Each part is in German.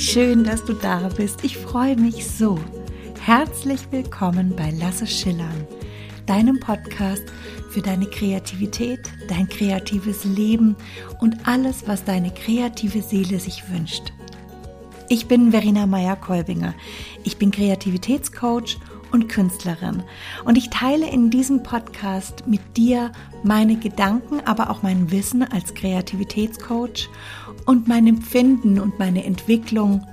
schön, dass du da bist. Ich freue mich so. Herzlich willkommen bei Lasse Schillern, deinem Podcast für deine Kreativität, dein kreatives Leben und alles, was deine kreative Seele sich wünscht. Ich bin Verena Meyer-Kolbinger. Ich bin Kreativitätscoach und Künstlerin. Und ich teile in diesem Podcast mit dir meine Gedanken, aber auch mein Wissen als Kreativitätscoach und mein Empfinden und meine Entwicklung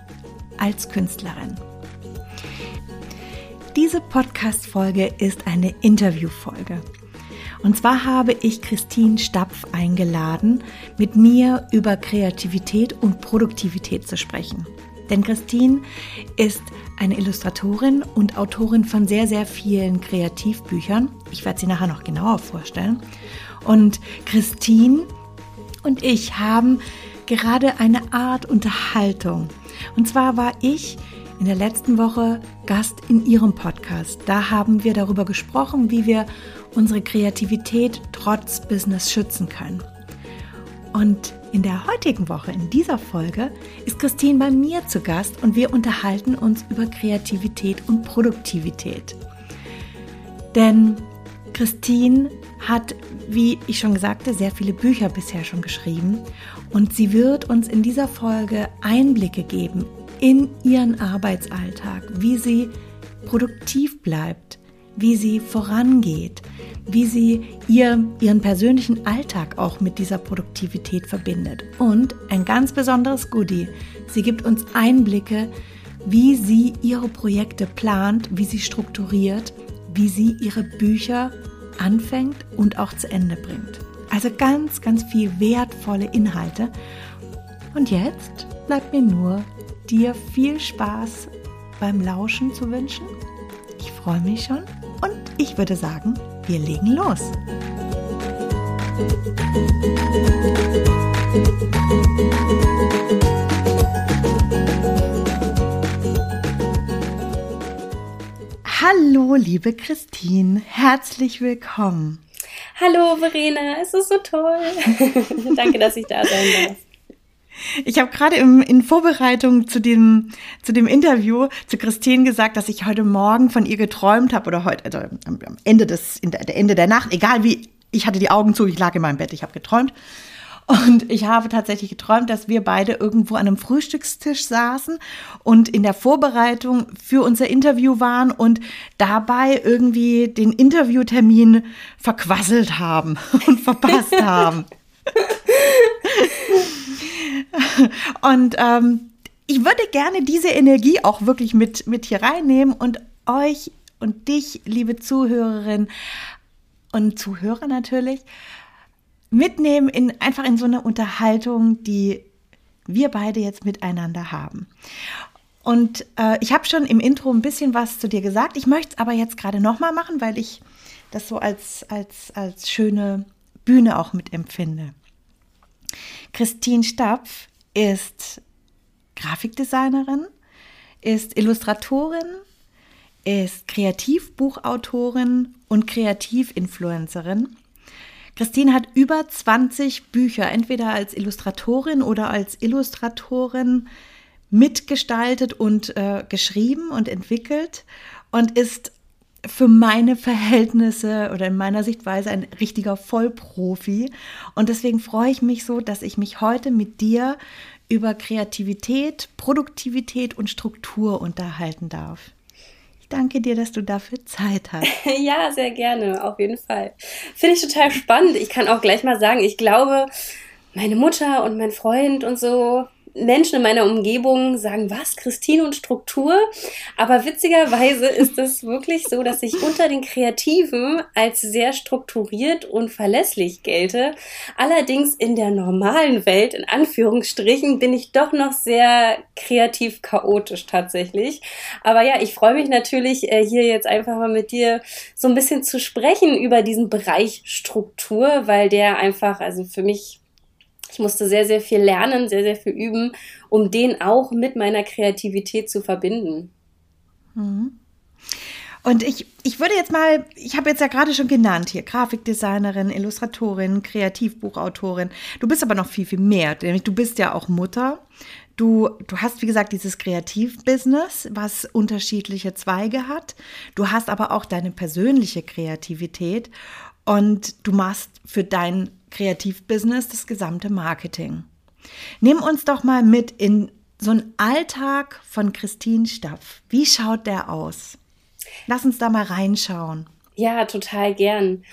als Künstlerin. Diese Podcast-Folge ist eine Interviewfolge. Und zwar habe ich Christine Stapf eingeladen, mit mir über Kreativität und Produktivität zu sprechen. Denn Christine ist eine Illustratorin und Autorin von sehr, sehr vielen Kreativbüchern. Ich werde sie nachher noch genauer vorstellen. Und Christine und ich haben gerade eine Art Unterhaltung. Und zwar war ich in der letzten Woche Gast in ihrem Podcast. Da haben wir darüber gesprochen, wie wir unsere Kreativität trotz Business schützen können. Und in der heutigen Woche, in dieser Folge, ist Christine bei mir zu Gast und wir unterhalten uns über Kreativität und Produktivität. Denn Christine hat, wie ich schon sagte, sehr viele Bücher bisher schon geschrieben und sie wird uns in dieser Folge Einblicke geben in ihren Arbeitsalltag, wie sie produktiv bleibt, wie sie vorangeht, wie sie ihr, ihren persönlichen Alltag auch mit dieser Produktivität verbindet. Und ein ganz besonderes Goodie, sie gibt uns Einblicke, wie sie ihre Projekte plant, wie sie strukturiert, wie sie ihre Bücher anfängt und auch zu Ende bringt. Also ganz, ganz viel wertvolle Inhalte. Und jetzt bleibt mir nur, dir viel Spaß beim Lauschen zu wünschen. Ich freue mich schon und ich würde sagen, wir legen los. Hallo, liebe Christine, herzlich willkommen. Hallo, Verena, es ist so toll. Danke, dass ich da sein darf. Ich habe gerade in Vorbereitung zu dem, zu dem Interview zu Christine gesagt, dass ich heute Morgen von ihr geträumt habe oder heute, also am Ende des, der, Ende der Nacht, egal wie, ich hatte die Augen zu, ich lag in meinem Bett, ich habe geträumt. Und ich habe tatsächlich geträumt, dass wir beide irgendwo an einem Frühstückstisch saßen und in der Vorbereitung für unser Interview waren und dabei irgendwie den Interviewtermin verquasselt haben und verpasst haben. Und ähm, ich würde gerne diese Energie auch wirklich mit, mit hier reinnehmen und euch und dich, liebe Zuhörerin und Zuhörer natürlich, mitnehmen in einfach in so eine Unterhaltung, die wir beide jetzt miteinander haben. Und äh, ich habe schon im Intro ein bisschen was zu dir gesagt. Ich möchte es aber jetzt gerade nochmal machen, weil ich das so als, als, als schöne Bühne auch mitempfinde. Christine Stapf ist Grafikdesignerin, ist Illustratorin, ist Kreativbuchautorin und Kreativinfluencerin. Christine hat über 20 Bücher, entweder als Illustratorin oder als Illustratorin, mitgestaltet und äh, geschrieben und entwickelt und ist für meine Verhältnisse oder in meiner Sichtweise ein richtiger Vollprofi. Und deswegen freue ich mich so, dass ich mich heute mit dir über Kreativität, Produktivität und Struktur unterhalten darf. Ich danke dir, dass du dafür Zeit hast. Ja, sehr gerne, auf jeden Fall. Finde ich total spannend. Ich kann auch gleich mal sagen, ich glaube, meine Mutter und mein Freund und so, Menschen in meiner Umgebung sagen, was, Christine und Struktur? Aber witzigerweise ist es wirklich so, dass ich unter den Kreativen als sehr strukturiert und verlässlich gelte. Allerdings in der normalen Welt, in Anführungsstrichen, bin ich doch noch sehr kreativ chaotisch tatsächlich. Aber ja, ich freue mich natürlich, äh, hier jetzt einfach mal mit dir so ein bisschen zu sprechen über diesen Bereich Struktur, weil der einfach, also für mich ich musste sehr, sehr viel lernen, sehr, sehr viel üben, um den auch mit meiner Kreativität zu verbinden. Mhm. Und ich, ich würde jetzt mal, ich habe jetzt ja gerade schon genannt hier, Grafikdesignerin, Illustratorin, Kreativbuchautorin. Du bist aber noch viel, viel mehr, nämlich du bist ja auch Mutter. Du, du hast, wie gesagt, dieses Kreativbusiness, was unterschiedliche Zweige hat. Du hast aber auch deine persönliche Kreativität und du machst für dein Kreativbusiness das gesamte Marketing. Nimm uns doch mal mit in so einen Alltag von Christine Stapf. Wie schaut der aus? Lass uns da mal reinschauen. Ja, total gern.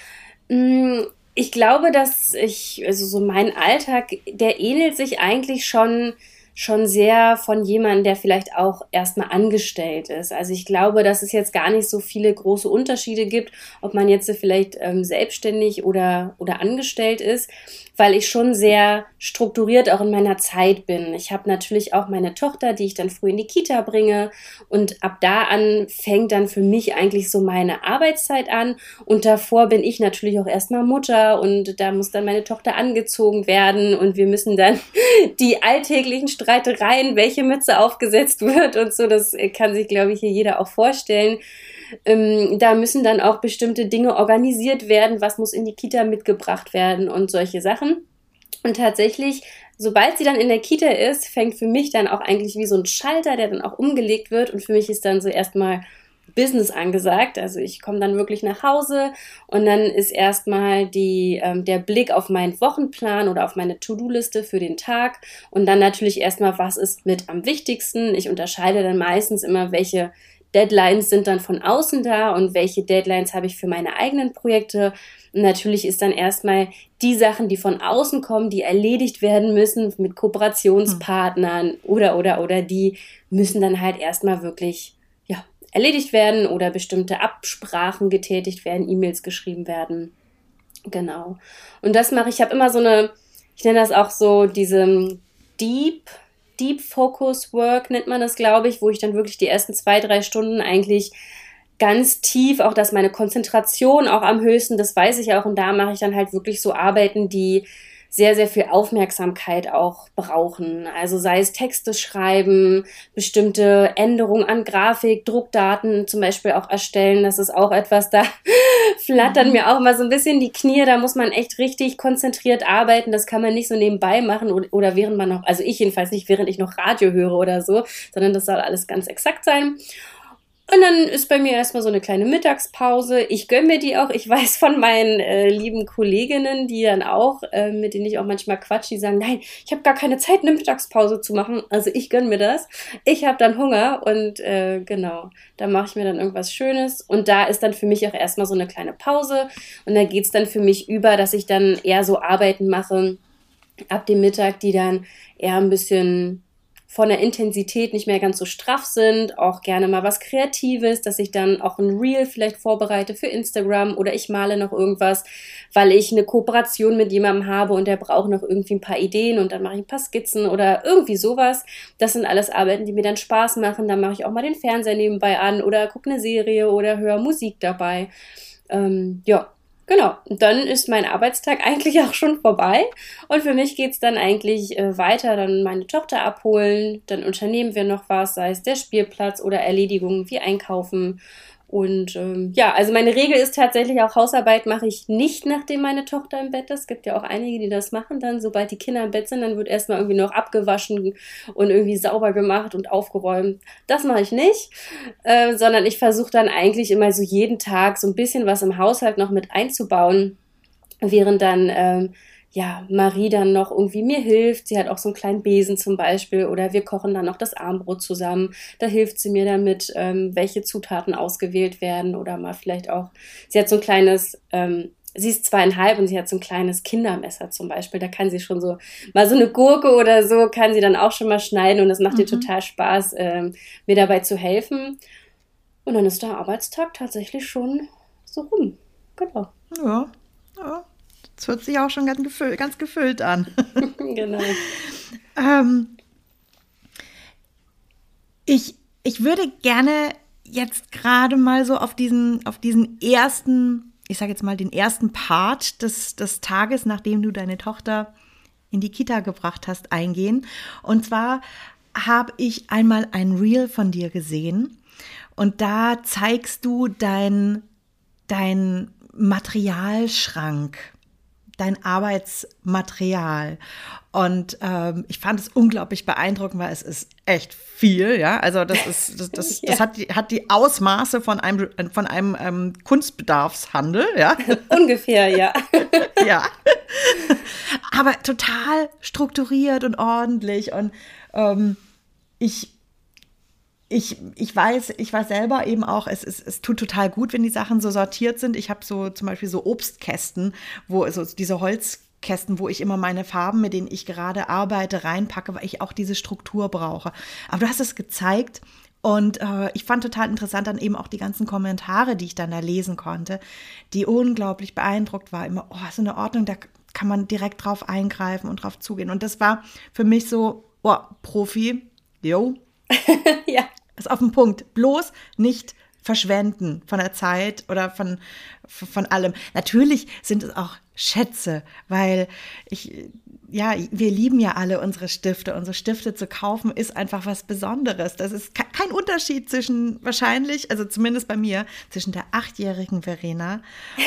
Mm, ich glaube, dass ich, also so mein Alltag, der ähnelt sich eigentlich schon schon sehr von jemandem, der vielleicht auch erstmal angestellt ist. Also ich glaube, dass es jetzt gar nicht so viele große Unterschiede gibt, ob man jetzt vielleicht ähm, selbstständig oder, oder angestellt ist weil ich schon sehr strukturiert auch in meiner Zeit bin. Ich habe natürlich auch meine Tochter, die ich dann früh in die Kita bringe und ab da an fängt dann für mich eigentlich so meine Arbeitszeit an und davor bin ich natürlich auch erstmal Mutter und da muss dann meine Tochter angezogen werden und wir müssen dann die alltäglichen Streitereien, welche Mütze aufgesetzt wird und so, das kann sich glaube ich hier jeder auch vorstellen. Ähm, da müssen dann auch bestimmte Dinge organisiert werden, was muss in die Kita mitgebracht werden und solche Sachen. Und tatsächlich, sobald sie dann in der Kita ist, fängt für mich dann auch eigentlich wie so ein Schalter, der dann auch umgelegt wird. Und für mich ist dann so erstmal Business angesagt. Also ich komme dann wirklich nach Hause und dann ist erstmal die, ähm, der Blick auf meinen Wochenplan oder auf meine To-Do-Liste für den Tag und dann natürlich erstmal, was ist mit am wichtigsten. Ich unterscheide dann meistens immer, welche Deadlines sind dann von außen da und welche Deadlines habe ich für meine eigenen Projekte. Und natürlich ist dann erstmal die Sachen, die von außen kommen, die erledigt werden müssen mit Kooperationspartnern hm. oder oder oder die müssen dann halt erstmal wirklich erledigt werden oder bestimmte Absprachen getätigt werden, E-Mails geschrieben werden. Genau. Und das mache ich, ich habe immer so eine, ich nenne das auch so diese Deep Deep Focus Work nennt man das, glaube ich, wo ich dann wirklich die ersten zwei, drei Stunden eigentlich ganz tief, auch dass meine Konzentration auch am höchsten, das weiß ich auch, und da mache ich dann halt wirklich so Arbeiten, die sehr, sehr viel Aufmerksamkeit auch brauchen. Also sei es Texte schreiben, bestimmte Änderungen an Grafik, Druckdaten zum Beispiel auch erstellen. Das ist auch etwas, da flattern mir auch mal so ein bisschen die Knie. Da muss man echt richtig konzentriert arbeiten. Das kann man nicht so nebenbei machen oder während man noch, also ich jedenfalls nicht, während ich noch Radio höre oder so, sondern das soll alles ganz exakt sein. Und dann ist bei mir erstmal so eine kleine Mittagspause. Ich gönne mir die auch. Ich weiß von meinen äh, lieben Kolleginnen, die dann auch, äh, mit denen ich auch manchmal quatsch, die sagen, nein, ich habe gar keine Zeit, eine Mittagspause zu machen. Also ich gönne mir das. Ich habe dann Hunger und äh, genau, da mache ich mir dann irgendwas Schönes. Und da ist dann für mich auch erstmal so eine kleine Pause. Und da geht's dann für mich über, dass ich dann eher so Arbeiten mache ab dem Mittag, die dann eher ein bisschen von der Intensität nicht mehr ganz so straff sind, auch gerne mal was Kreatives, dass ich dann auch ein Reel vielleicht vorbereite für Instagram oder ich male noch irgendwas, weil ich eine Kooperation mit jemandem habe und der braucht noch irgendwie ein paar Ideen und dann mache ich ein paar Skizzen oder irgendwie sowas. Das sind alles Arbeiten, die mir dann Spaß machen. Dann mache ich auch mal den Fernseher nebenbei an oder gucke eine Serie oder höre Musik dabei. Ähm, ja, Genau, dann ist mein Arbeitstag eigentlich auch schon vorbei. Und für mich geht's dann eigentlich äh, weiter, dann meine Tochter abholen, dann unternehmen wir noch was, sei es der Spielplatz oder Erledigungen wie einkaufen und ähm, ja, also meine Regel ist tatsächlich auch Hausarbeit mache ich nicht, nachdem meine Tochter im Bett ist. Es gibt ja auch einige, die das machen dann. Sobald die Kinder im Bett sind, dann wird erstmal irgendwie noch abgewaschen und irgendwie sauber gemacht und aufgeräumt. Das mache ich nicht, äh, sondern ich versuche dann eigentlich immer so jeden Tag so ein bisschen was im Haushalt noch mit einzubauen, während dann ähm, ja, Marie dann noch irgendwie mir hilft. Sie hat auch so einen kleinen Besen zum Beispiel oder wir kochen dann noch das Armbrot zusammen. Da hilft sie mir damit, ähm, welche Zutaten ausgewählt werden oder mal vielleicht auch, sie hat so ein kleines, ähm, sie ist zweieinhalb und sie hat so ein kleines Kindermesser zum Beispiel. Da kann sie schon so mal so eine Gurke oder so kann sie dann auch schon mal schneiden und das macht mhm. ihr total Spaß, ähm, mir dabei zu helfen. Und dann ist der Arbeitstag tatsächlich schon so rum. Genau. Ja, ja. Das hört sich auch schon ganz gefüllt, ganz gefüllt an. genau. ähm, ich, ich würde gerne jetzt gerade mal so auf diesen, auf diesen ersten, ich sage jetzt mal den ersten Part des, des Tages, nachdem du deine Tochter in die Kita gebracht hast, eingehen. Und zwar habe ich einmal ein Reel von dir gesehen und da zeigst du dein, dein Materialschrank dein Arbeitsmaterial. Und ähm, ich fand es unglaublich beeindruckend, weil es ist echt viel, ja. Also das ist, das, das, ja. das hat, die, hat die Ausmaße von einem, von einem ähm, Kunstbedarfshandel, ja. Ungefähr, ja. ja. Aber total strukturiert und ordentlich. Und ähm, ich, ich, ich weiß, ich weiß selber eben auch, es, es, es tut total gut, wenn die Sachen so sortiert sind. Ich habe so zum Beispiel so Obstkästen, wo so diese Holzkästen, wo ich immer meine Farben, mit denen ich gerade arbeite, reinpacke, weil ich auch diese Struktur brauche. Aber du hast es gezeigt und äh, ich fand total interessant dann eben auch die ganzen Kommentare, die ich dann da lesen konnte, die unglaublich beeindruckt war. Immer, oh, so eine Ordnung, da kann man direkt drauf eingreifen und drauf zugehen. Und das war für mich so, oh, Profi, yo. ja. Ist auf den Punkt. Bloß nicht verschwenden von der Zeit oder von, von allem. Natürlich sind es auch Schätze, weil ich, ja, wir lieben ja alle unsere Stifte. Unsere Stifte zu kaufen ist einfach was Besonderes. Das ist kein Unterschied zwischen wahrscheinlich, also zumindest bei mir, zwischen der achtjährigen Verena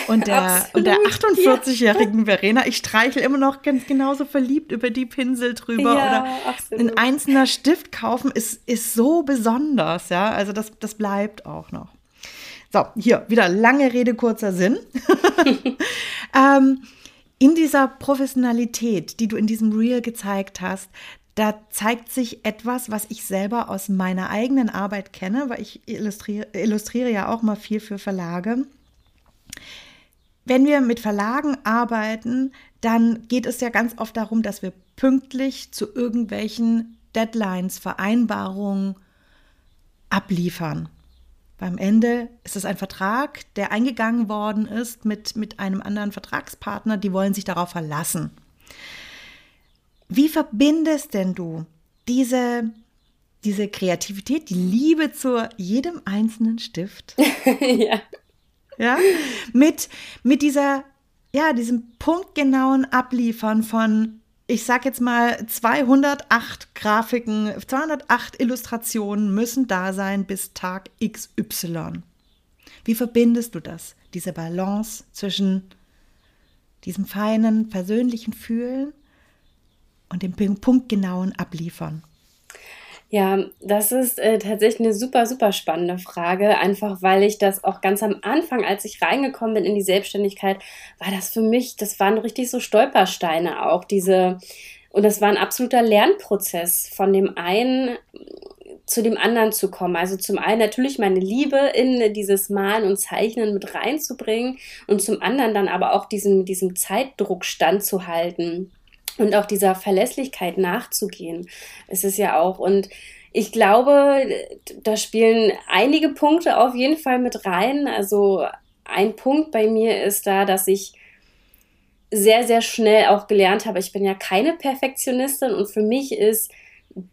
und der, und der 48-jährigen ja. Verena. Ich streichel immer noch ganz genauso verliebt über die Pinsel drüber ja, oder absolut. ein einzelner Stift kaufen ist, ist so besonders, ja. Also das, das bleibt auch noch. So, hier wieder lange Rede, kurzer Sinn. ähm, in dieser Professionalität, die du in diesem Reel gezeigt hast, da zeigt sich etwas, was ich selber aus meiner eigenen Arbeit kenne, weil ich illustriere, illustriere ja auch mal viel für Verlage. Wenn wir mit Verlagen arbeiten, dann geht es ja ganz oft darum, dass wir pünktlich zu irgendwelchen Deadlines, Vereinbarungen abliefern. Beim Ende ist es ein Vertrag, der eingegangen worden ist mit, mit einem anderen Vertragspartner. Die wollen sich darauf verlassen. Wie verbindest denn du diese, diese Kreativität, die Liebe zu jedem einzelnen Stift? ja. Ja, mit, mit dieser, ja, diesem punktgenauen Abliefern von ich sag jetzt mal 208 Grafiken, 208 Illustrationen müssen da sein bis Tag XY. Wie verbindest du das? Diese Balance zwischen diesem feinen persönlichen Fühlen und dem punktgenauen Abliefern? Ja, das ist äh, tatsächlich eine super, super spannende Frage. Einfach weil ich das auch ganz am Anfang, als ich reingekommen bin in die Selbstständigkeit, war das für mich, das waren richtig so Stolpersteine auch. Diese, und das war ein absoluter Lernprozess von dem einen zu dem anderen zu kommen. Also zum einen natürlich meine Liebe in dieses Malen und Zeichnen mit reinzubringen und zum anderen dann aber auch diesem, diesem Zeitdruck standzuhalten und auch dieser Verlässlichkeit nachzugehen. Es ist ja auch und ich glaube, da spielen einige Punkte auf jeden Fall mit rein. Also ein Punkt bei mir ist da, dass ich sehr, sehr schnell auch gelernt habe, ich bin ja keine Perfektionistin und für mich ist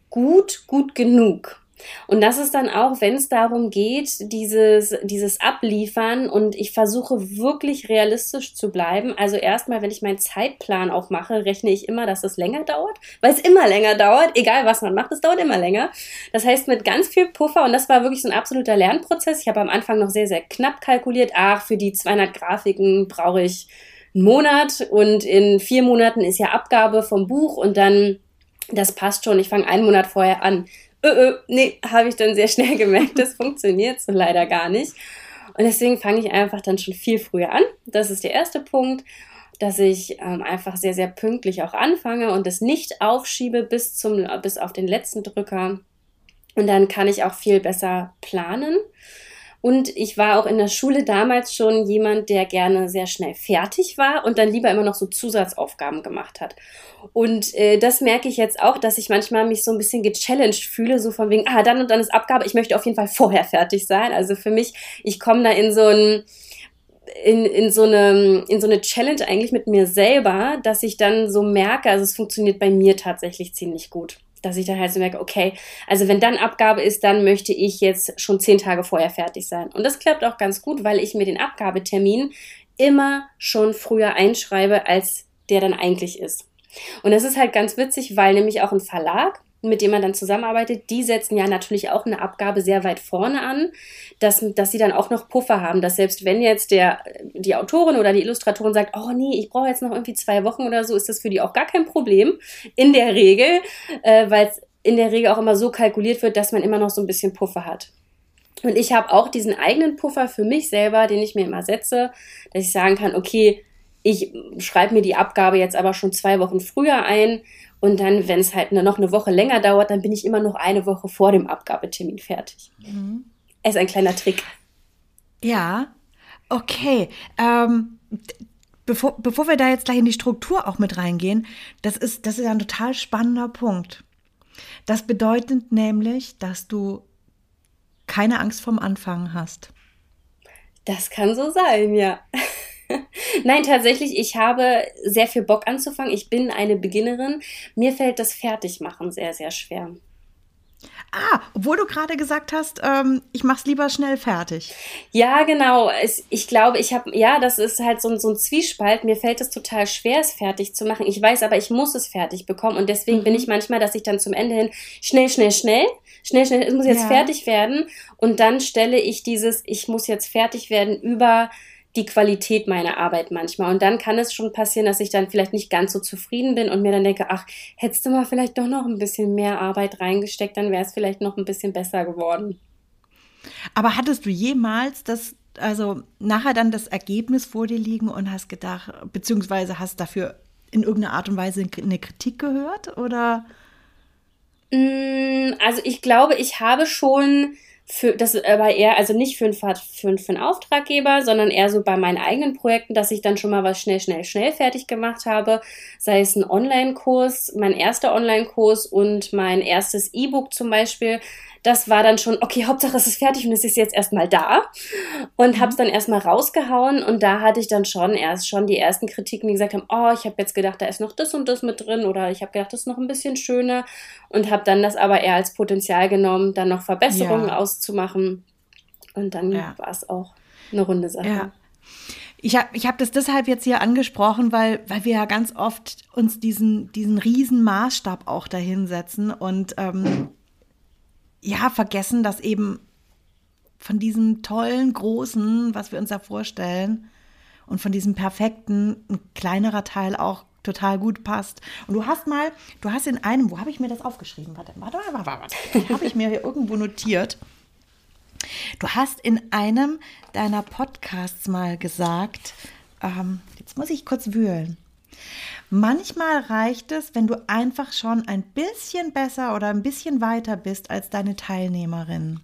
gut, gut genug. Und das ist dann auch, wenn es darum geht, dieses, dieses Abliefern und ich versuche wirklich realistisch zu bleiben. Also erstmal, wenn ich meinen Zeitplan aufmache, rechne ich immer, dass es länger dauert, weil es immer länger dauert, egal was man macht, es dauert immer länger. Das heißt, mit ganz viel Puffer und das war wirklich so ein absoluter Lernprozess. Ich habe am Anfang noch sehr, sehr knapp kalkuliert, ach, für die 200 Grafiken brauche ich einen Monat und in vier Monaten ist ja Abgabe vom Buch und dann das passt schon. Ich fange einen Monat vorher an äh, nee, habe ich dann sehr schnell gemerkt, das funktioniert so leider gar nicht. Und deswegen fange ich einfach dann schon viel früher an. Das ist der erste Punkt, dass ich ähm, einfach sehr, sehr pünktlich auch anfange und es nicht aufschiebe bis, zum, bis auf den letzten Drücker. Und dann kann ich auch viel besser planen. Und ich war auch in der Schule damals schon jemand, der gerne sehr schnell fertig war und dann lieber immer noch so Zusatzaufgaben gemacht hat. Und äh, das merke ich jetzt auch, dass ich manchmal mich so ein bisschen gechallenged fühle, so von wegen, ah, dann und dann ist Abgabe, ich möchte auf jeden Fall vorher fertig sein. Also für mich, ich komme da in so ein in, in, so eine, in so eine Challenge eigentlich mit mir selber, dass ich dann so merke, also es funktioniert bei mir tatsächlich ziemlich gut dass ich dann halt so merke, okay, also wenn dann Abgabe ist, dann möchte ich jetzt schon zehn Tage vorher fertig sein. Und das klappt auch ganz gut, weil ich mir den Abgabetermin immer schon früher einschreibe, als der dann eigentlich ist. Und das ist halt ganz witzig, weil nämlich auch ein Verlag mit denen man dann zusammenarbeitet, die setzen ja natürlich auch eine Abgabe sehr weit vorne an, dass, dass sie dann auch noch Puffer haben, dass selbst wenn jetzt der, die Autorin oder die Illustratorin sagt, oh nee, ich brauche jetzt noch irgendwie zwei Wochen oder so, ist das für die auch gar kein Problem in der Regel, äh, weil es in der Regel auch immer so kalkuliert wird, dass man immer noch so ein bisschen Puffer hat. Und ich habe auch diesen eigenen Puffer für mich selber, den ich mir immer setze, dass ich sagen kann, okay, ich schreibe mir die Abgabe jetzt aber schon zwei Wochen früher ein und dann, wenn es halt noch eine Woche länger dauert, dann bin ich immer noch eine Woche vor dem Abgabetermin fertig. Mhm. ist ein kleiner Trick. Ja, okay. Ähm, bevor, bevor wir da jetzt gleich in die Struktur auch mit reingehen, das ist, das ist ein total spannender Punkt. Das bedeutet nämlich, dass du keine Angst vorm Anfangen hast. Das kann so sein, ja. Nein, tatsächlich, ich habe sehr viel Bock anzufangen. Ich bin eine Beginnerin. Mir fällt das Fertigmachen sehr, sehr schwer. Ah, obwohl du gerade gesagt hast, ähm, ich mach's lieber schnell fertig. Ja, genau. Es, ich glaube, ich habe, ja, das ist halt so, so ein Zwiespalt. Mir fällt es total schwer, es fertig zu machen. Ich weiß aber, ich muss es fertig bekommen. Und deswegen mhm. bin ich manchmal, dass ich dann zum Ende hin schnell, schnell, schnell, schnell, schnell, es muss jetzt ja. fertig werden. Und dann stelle ich dieses, ich muss jetzt fertig werden über die Qualität meiner Arbeit manchmal. Und dann kann es schon passieren, dass ich dann vielleicht nicht ganz so zufrieden bin und mir dann denke, ach, hättest du mal vielleicht doch noch ein bisschen mehr Arbeit reingesteckt, dann wäre es vielleicht noch ein bisschen besser geworden. Aber hattest du jemals das, also nachher dann das Ergebnis vor dir liegen und hast gedacht, beziehungsweise hast dafür in irgendeiner Art und Weise eine Kritik gehört oder? Mm, also ich glaube, ich habe schon für das aber eher, also nicht für einen, für, für einen Auftraggeber, sondern eher so bei meinen eigenen Projekten, dass ich dann schon mal was schnell, schnell, schnell fertig gemacht habe. Sei es ein Online-Kurs, mein erster Online-Kurs und mein erstes E-Book zum Beispiel das war dann schon, okay, Hauptsache es ist fertig und es ist jetzt erstmal da. Und mhm. habe es dann erstmal rausgehauen und da hatte ich dann schon erst schon die ersten Kritiken, die gesagt haben, oh, ich habe jetzt gedacht, da ist noch das und das mit drin oder ich habe gedacht, das ist noch ein bisschen schöner und habe dann das aber eher als Potenzial genommen, dann noch Verbesserungen ja. auszumachen. Und dann ja. war es auch eine runde Sache. Ja. Ich habe ich hab das deshalb jetzt hier angesprochen, weil, weil wir ja ganz oft uns diesen, diesen riesen Maßstab auch dahinsetzen und ähm, ja, vergessen, dass eben von diesem tollen, großen, was wir uns da vorstellen, und von diesem perfekten, ein kleinerer Teil auch total gut passt. Und du hast mal, du hast in einem, wo habe ich mir das aufgeschrieben? Warte, warte, warte, warte. warte. habe ich mir hier irgendwo notiert. Du hast in einem deiner Podcasts mal gesagt, ähm, jetzt muss ich kurz wühlen. Manchmal reicht es, wenn du einfach schon ein bisschen besser oder ein bisschen weiter bist als deine Teilnehmerin.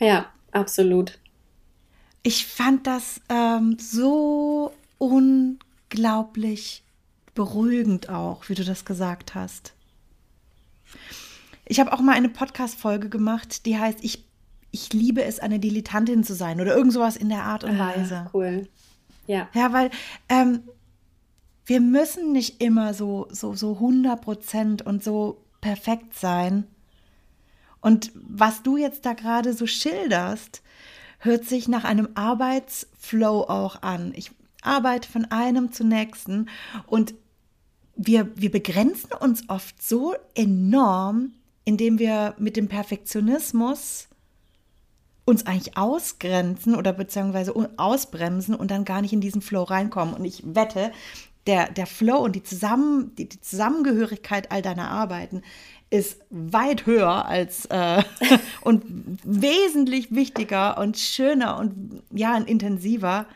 Ja, absolut. Ich fand das ähm, so unglaublich beruhigend auch, wie du das gesagt hast. Ich habe auch mal eine Podcast-Folge gemacht, die heißt ich, ich liebe es, eine Dilettantin zu sein oder irgend sowas in der Art und ah, Weise. Ah, cool. Ja. Ja, weil ähm, wir müssen nicht immer so, so, so 100 Prozent und so perfekt sein. Und was du jetzt da gerade so schilderst, hört sich nach einem Arbeitsflow auch an. Ich arbeite von einem zum nächsten und wir, wir begrenzen uns oft so enorm, indem wir mit dem Perfektionismus uns eigentlich ausgrenzen oder beziehungsweise ausbremsen und dann gar nicht in diesen Flow reinkommen. Und ich wette, der, der Flow und die, Zusammen, die, die Zusammengehörigkeit all deiner Arbeiten ist weit höher als äh, und wesentlich wichtiger und schöner und ja, intensiver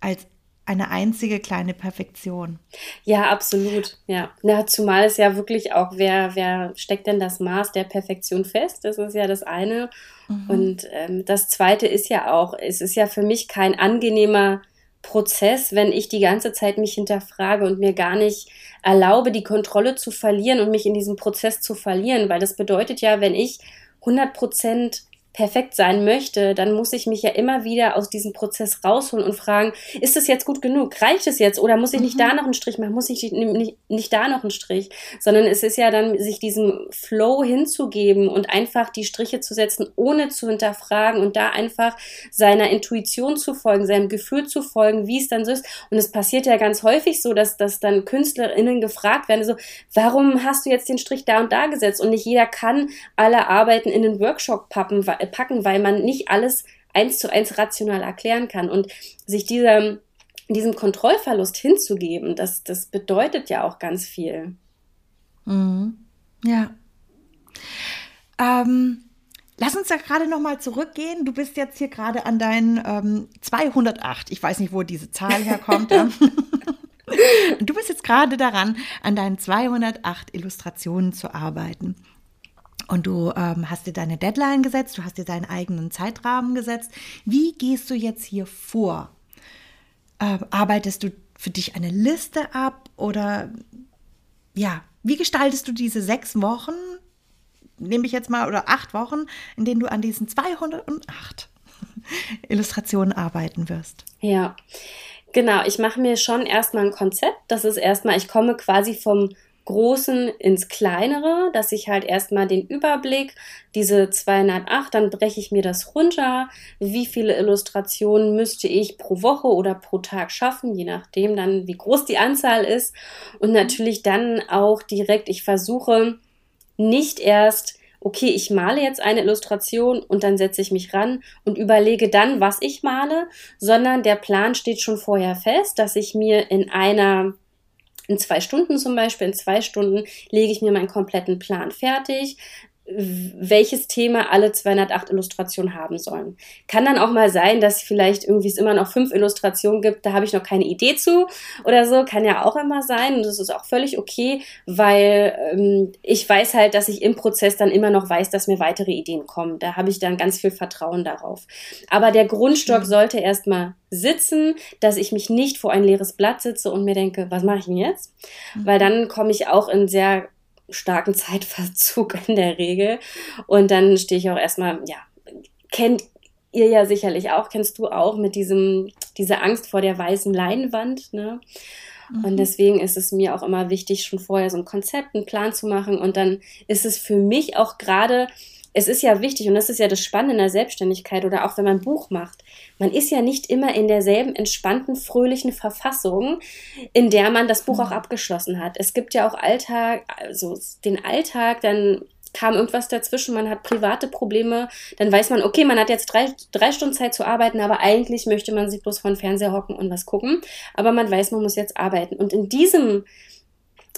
als eine einzige kleine Perfektion. Ja, absolut. Ja. Na, zumal es ja wirklich auch, wer, wer steckt denn das Maß der Perfektion fest? Das ist ja das eine. Mhm. Und ähm, das zweite ist ja auch, es ist ja für mich kein angenehmer Prozess, wenn ich die ganze Zeit mich hinterfrage und mir gar nicht erlaube, die Kontrolle zu verlieren und mich in diesem Prozess zu verlieren, weil das bedeutet ja, wenn ich 100 Prozent perfekt sein möchte, dann muss ich mich ja immer wieder aus diesem Prozess rausholen und fragen, ist es jetzt gut genug? Reicht es jetzt? Oder muss ich nicht mhm. da noch einen Strich machen? Muss ich nicht, nicht da noch einen Strich? Sondern es ist ja dann, sich diesem Flow hinzugeben und einfach die Striche zu setzen, ohne zu hinterfragen und da einfach seiner Intuition zu folgen, seinem Gefühl zu folgen, wie es dann so ist. Und es passiert ja ganz häufig so, dass, dass dann KünstlerInnen gefragt werden, so, warum hast du jetzt den Strich da und da gesetzt? Und nicht jeder kann alle Arbeiten in den Workshop pappen, packen, weil man nicht alles eins zu eins rational erklären kann. Und sich dieser, diesem Kontrollverlust hinzugeben, das, das bedeutet ja auch ganz viel. Mhm. Ja. Ähm, lass uns da gerade noch mal zurückgehen. Du bist jetzt hier gerade an deinen ähm, 208. Ich weiß nicht, wo diese Zahl herkommt. du bist jetzt gerade daran, an deinen 208 Illustrationen zu arbeiten. Und du ähm, hast dir deine Deadline gesetzt, du hast dir deinen eigenen Zeitrahmen gesetzt. Wie gehst du jetzt hier vor? Äh, arbeitest du für dich eine Liste ab oder ja, wie gestaltest du diese sechs Wochen, nehme ich jetzt mal, oder acht Wochen, in denen du an diesen 208 Illustrationen arbeiten wirst? Ja, genau. Ich mache mir schon erstmal ein Konzept. Das ist erstmal, ich komme quasi vom Großen ins Kleinere, dass ich halt erstmal den Überblick, diese 208, dann breche ich mir das runter, wie viele Illustrationen müsste ich pro Woche oder pro Tag schaffen, je nachdem dann, wie groß die Anzahl ist. Und natürlich dann auch direkt, ich versuche nicht erst, okay, ich male jetzt eine Illustration und dann setze ich mich ran und überlege dann, was ich male, sondern der Plan steht schon vorher fest, dass ich mir in einer in zwei Stunden zum Beispiel, in zwei Stunden lege ich mir meinen kompletten Plan fertig, welches Thema alle 208 Illustrationen haben sollen. Kann dann auch mal sein, dass vielleicht irgendwie es immer noch fünf Illustrationen gibt, da habe ich noch keine Idee zu oder so, kann ja auch immer sein und das ist auch völlig okay, weil ähm, ich weiß halt, dass ich im Prozess dann immer noch weiß, dass mir weitere Ideen kommen. Da habe ich dann ganz viel Vertrauen darauf. Aber der Grundstock mhm. sollte erstmal sitzen, dass ich mich nicht vor ein leeres Blatt sitze und mir denke, was mache ich denn jetzt? Mhm. Weil dann komme ich auch in sehr starken Zeitverzug in der Regel. Und dann stehe ich auch erstmal, ja, kennt ihr ja sicherlich auch, kennst du auch mit diesem, dieser Angst vor der weißen Leinwand, ne? Und mhm. deswegen ist es mir auch immer wichtig, schon vorher so ein Konzept, einen Plan zu machen. Und dann ist es für mich auch gerade es ist ja wichtig und das ist ja das Spannende in der Selbstständigkeit oder auch wenn man ein Buch macht. Man ist ja nicht immer in derselben entspannten, fröhlichen Verfassung, in der man das Buch auch mhm. abgeschlossen hat. Es gibt ja auch Alltag, also den Alltag, dann kam irgendwas dazwischen, man hat private Probleme, dann weiß man, okay, man hat jetzt drei, drei Stunden Zeit zu arbeiten, aber eigentlich möchte man sich bloß vor den Fernseher hocken und was gucken. Aber man weiß, man muss jetzt arbeiten. Und in diesem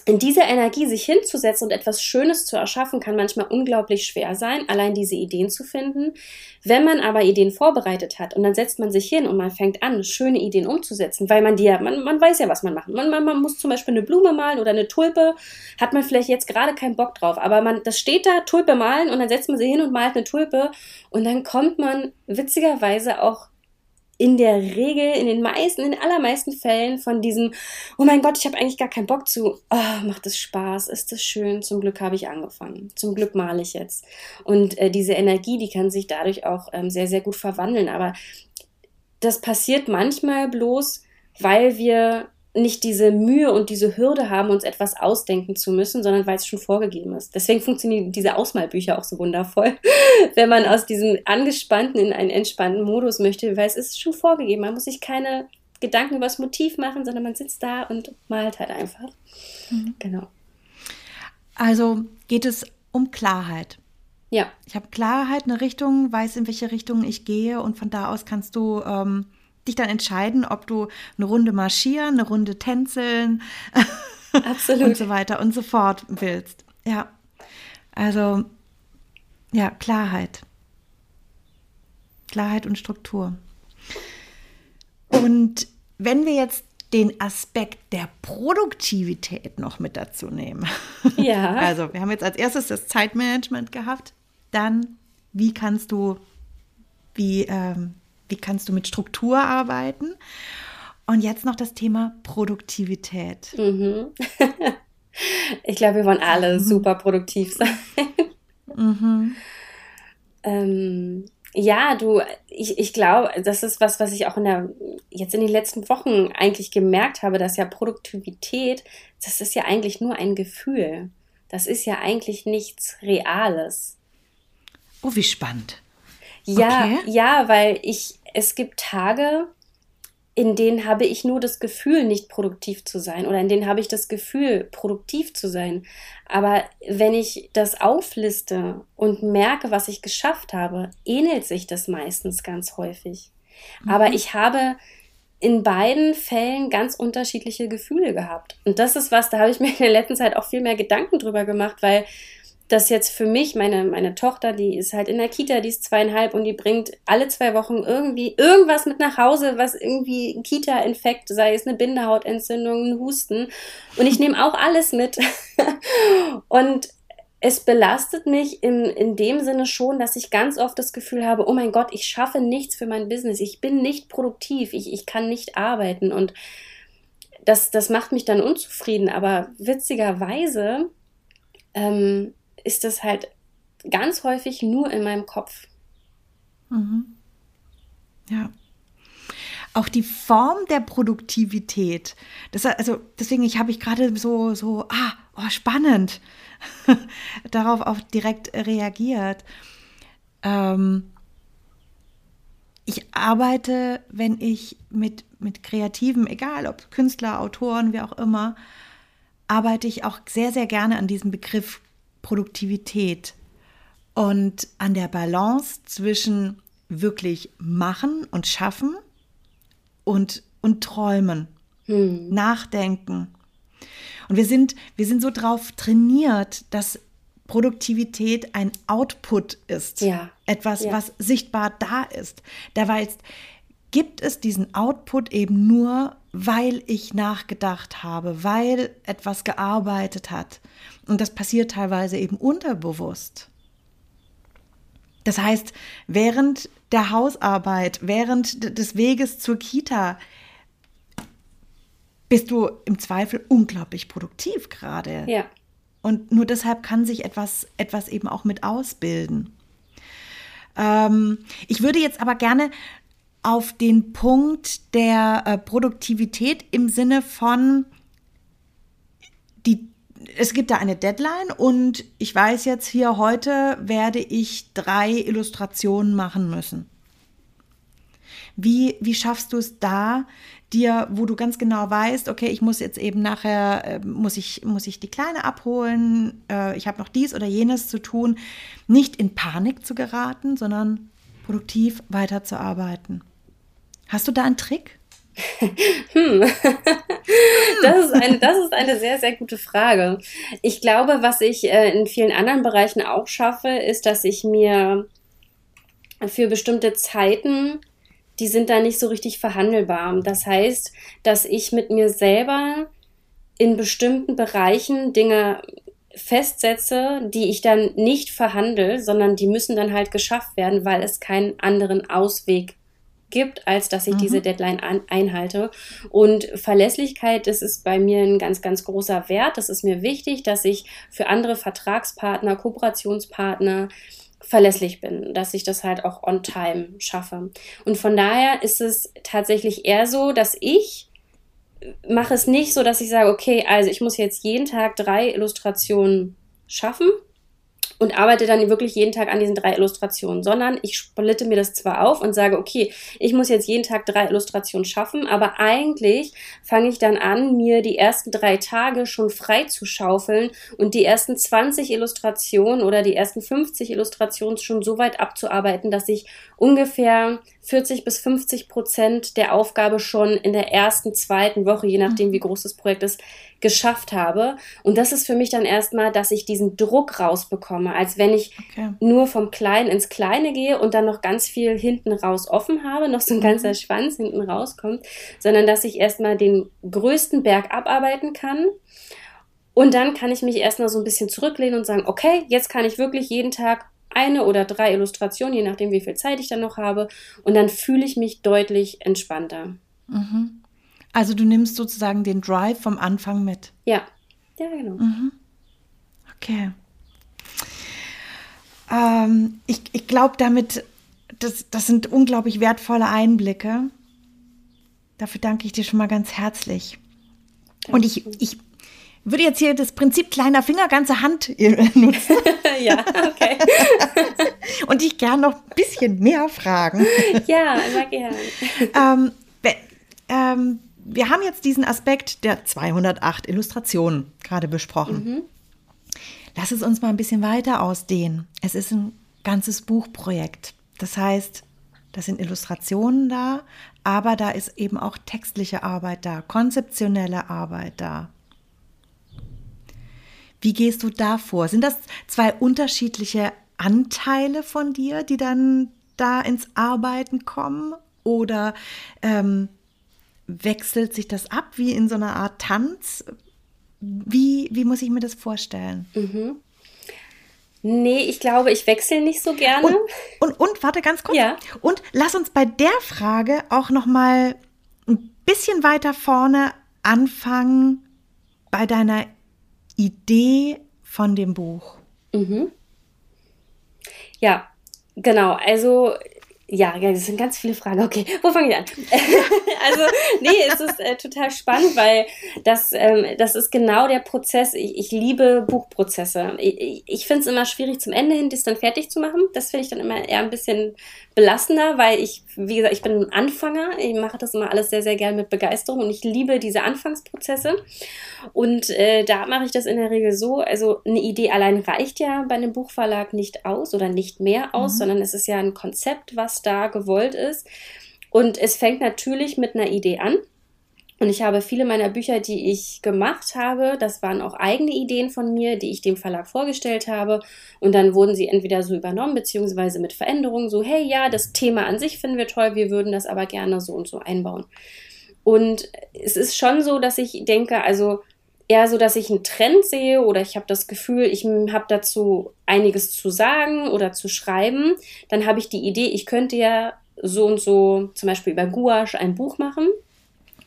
in dieser Energie sich hinzusetzen und etwas Schönes zu erschaffen, kann manchmal unglaublich schwer sein, allein diese Ideen zu finden. Wenn man aber Ideen vorbereitet hat und dann setzt man sich hin und man fängt an, schöne Ideen umzusetzen, weil man die ja, man, man weiß ja, was man macht. Man, man, man muss zum Beispiel eine Blume malen oder eine Tulpe, hat man vielleicht jetzt gerade keinen Bock drauf, aber man, das steht da, Tulpe malen und dann setzt man sie hin und malt eine Tulpe und dann kommt man witzigerweise auch in der Regel, in den meisten, in den allermeisten Fällen von diesem, oh mein Gott, ich habe eigentlich gar keinen Bock zu, oh, macht es Spaß, ist es schön, zum Glück habe ich angefangen, zum Glück male ich jetzt. Und äh, diese Energie, die kann sich dadurch auch ähm, sehr, sehr gut verwandeln. Aber das passiert manchmal bloß, weil wir nicht diese Mühe und diese Hürde haben, uns etwas ausdenken zu müssen, sondern weil es schon vorgegeben ist. Deswegen funktionieren diese Ausmalbücher auch so wundervoll, wenn man aus diesem angespannten in einen entspannten Modus möchte, weil es ist schon vorgegeben. Man muss sich keine Gedanken über das Motiv machen, sondern man sitzt da und malt halt einfach. Mhm. Genau. Also geht es um Klarheit. Ja. Ich habe Klarheit, eine Richtung, weiß, in welche Richtung ich gehe und von da aus kannst du ähm, dich dann entscheiden, ob du eine Runde marschieren, eine Runde tänzeln Absolut. und so weiter und so fort willst. Ja, also ja, Klarheit. Klarheit und Struktur. Und wenn wir jetzt den Aspekt der Produktivität noch mit dazu nehmen. Ja. Also, wir haben jetzt als erstes das Zeitmanagement gehabt. Dann, wie kannst du, wie ähm, wie kannst du mit Struktur arbeiten? Und jetzt noch das Thema Produktivität. Mhm. ich glaube, wir wollen alle mhm. super produktiv sein. Mhm. Ähm, ja, du, ich, ich glaube, das ist was, was ich auch in der, jetzt in den letzten Wochen eigentlich gemerkt habe, dass ja Produktivität, das ist ja eigentlich nur ein Gefühl. Das ist ja eigentlich nichts Reales. Oh, wie spannend. Ja, okay. ja, weil ich, es gibt Tage, in denen habe ich nur das Gefühl, nicht produktiv zu sein oder in denen habe ich das Gefühl, produktiv zu sein. Aber wenn ich das aufliste und merke, was ich geschafft habe, ähnelt sich das meistens ganz häufig. Mhm. Aber ich habe in beiden Fällen ganz unterschiedliche Gefühle gehabt. Und das ist was, da habe ich mir in der letzten Zeit auch viel mehr Gedanken drüber gemacht, weil das jetzt für mich, meine, meine Tochter, die ist halt in der Kita, die ist zweieinhalb und die bringt alle zwei Wochen irgendwie irgendwas mit nach Hause, was irgendwie Kita-Infekt, sei es eine Bindehautentzündung, ein Husten. Und ich nehme auch alles mit. und es belastet mich in, in dem Sinne schon, dass ich ganz oft das Gefühl habe, oh mein Gott, ich schaffe nichts für mein Business, ich bin nicht produktiv, ich, ich kann nicht arbeiten und das, das macht mich dann unzufrieden. Aber witzigerweise ähm, ist das halt ganz häufig nur in meinem Kopf. Mhm. Ja. Auch die Form der Produktivität. Das, also deswegen ich habe ich gerade so so ah oh, spannend darauf auch direkt reagiert. Ähm, ich arbeite, wenn ich mit, mit Kreativen, egal ob Künstler, Autoren, wie auch immer, arbeite ich auch sehr, sehr gerne an diesem Begriff Produktivität und an der Balance zwischen wirklich machen und schaffen und, und träumen, hm. nachdenken. Und wir sind, wir sind so drauf trainiert, dass Produktivität ein Output ist. Ja. Etwas, ja. was sichtbar da ist. Dabei ist, gibt es diesen Output eben nur, weil ich nachgedacht habe, weil etwas gearbeitet hat. Und das passiert teilweise eben unterbewusst. Das heißt, während der Hausarbeit, während des Weges zur Kita, bist du im Zweifel unglaublich produktiv gerade. Ja. Und nur deshalb kann sich etwas, etwas eben auch mit ausbilden. Ähm, ich würde jetzt aber gerne auf den Punkt der äh, Produktivität im Sinne von es gibt da eine Deadline und ich weiß jetzt hier heute werde ich drei Illustrationen machen müssen. Wie, wie schaffst du es da, dir, wo du ganz genau weißt, okay, ich muss jetzt eben nachher, äh, muss, ich, muss ich die Kleine abholen, äh, ich habe noch dies oder jenes zu tun, nicht in Panik zu geraten, sondern produktiv weiterzuarbeiten. Hast du da einen Trick? hm. das, ist eine, das ist eine sehr, sehr gute Frage. Ich glaube, was ich äh, in vielen anderen Bereichen auch schaffe, ist, dass ich mir für bestimmte Zeiten, die sind da nicht so richtig verhandelbar. Das heißt, dass ich mit mir selber in bestimmten Bereichen Dinge festsetze, die ich dann nicht verhandle, sondern die müssen dann halt geschafft werden, weil es keinen anderen Ausweg gibt, als dass ich mhm. diese Deadline an, einhalte. Und Verlässlichkeit, das ist bei mir ein ganz, ganz großer Wert. Das ist mir wichtig, dass ich für andere Vertragspartner, Kooperationspartner verlässlich bin, dass ich das halt auch on time schaffe. Und von daher ist es tatsächlich eher so, dass ich mache es nicht so, dass ich sage, okay, also ich muss jetzt jeden Tag drei Illustrationen schaffen und arbeite dann wirklich jeden Tag an diesen drei Illustrationen, sondern ich splitte mir das zwar auf und sage, okay, ich muss jetzt jeden Tag drei Illustrationen schaffen, aber eigentlich fange ich dann an, mir die ersten drei Tage schon frei zu schaufeln und die ersten 20 Illustrationen oder die ersten 50 Illustrationen schon so weit abzuarbeiten, dass ich ungefähr 40 bis 50 Prozent der Aufgabe schon in der ersten, zweiten Woche, je nachdem wie groß das Projekt ist, geschafft habe. Und das ist für mich dann erstmal, dass ich diesen Druck rausbekomme, als wenn ich okay. nur vom Kleinen ins Kleine gehe und dann noch ganz viel hinten raus offen habe, noch so ein ganzer mhm. Schwanz hinten rauskommt, sondern dass ich erstmal den größten Berg abarbeiten kann. Und dann kann ich mich erstmal so ein bisschen zurücklehnen und sagen, okay, jetzt kann ich wirklich jeden Tag eine oder drei Illustrationen, je nachdem, wie viel Zeit ich dann noch habe. Und dann fühle ich mich deutlich entspannter. Mhm. Also du nimmst sozusagen den Drive vom Anfang mit. Ja, ja, genau. Mhm. Okay. ähm, ich, ich glaube damit, das, das sind unglaublich wertvolle Einblicke. Dafür danke ich dir schon mal ganz herzlich. Und ich, ich würde jetzt hier das Prinzip kleiner Finger, ganze Hand nutzen. ja, okay. Und ich gern noch ein bisschen mehr fragen. ja, immer gern. Ähm, ähm, wir haben jetzt diesen Aspekt der 208 Illustrationen gerade besprochen. Mhm. Lass es uns mal ein bisschen weiter ausdehnen. Es ist ein ganzes Buchprojekt. Das heißt, da sind Illustrationen da, aber da ist eben auch textliche Arbeit da, konzeptionelle Arbeit da. Wie gehst du da vor? Sind das zwei unterschiedliche Anteile von dir, die dann da ins Arbeiten kommen? Oder ähm, wechselt sich das ab wie in so einer Art Tanz? Wie, wie muss ich mir das vorstellen? Mhm. Nee, ich glaube, ich wechsle nicht so gerne. Und, und, und, warte ganz kurz. Ja. Und lass uns bei der Frage auch noch mal ein bisschen weiter vorne anfangen bei deiner Idee von dem Buch. Mhm. Ja, genau. Also ja, ja, das sind ganz viele Fragen. Okay, wo fange ich an? also, nee, es ist äh, total spannend, weil das, ähm, das ist genau der Prozess. Ich, ich liebe Buchprozesse. Ich, ich finde es immer schwierig, zum Ende hin das dann fertig zu machen. Das finde ich dann immer eher ein bisschen belastender, weil ich, wie gesagt, ich bin ein Anfänger. Ich mache das immer alles sehr, sehr gerne mit Begeisterung und ich liebe diese Anfangsprozesse. Und äh, da mache ich das in der Regel so. Also eine Idee allein reicht ja bei einem Buchverlag nicht aus oder nicht mehr aus, mhm. sondern es ist ja ein Konzept, was da gewollt ist. Und es fängt natürlich mit einer Idee an. Und ich habe viele meiner Bücher, die ich gemacht habe, das waren auch eigene Ideen von mir, die ich dem Verlag vorgestellt habe. Und dann wurden sie entweder so übernommen, beziehungsweise mit Veränderungen, so, hey, ja, das Thema an sich finden wir toll, wir würden das aber gerne so und so einbauen. Und es ist schon so, dass ich denke, also eher so, dass ich einen Trend sehe oder ich habe das Gefühl, ich habe dazu einiges zu sagen oder zu schreiben. Dann habe ich die Idee, ich könnte ja so und so zum Beispiel über Gouache ein Buch machen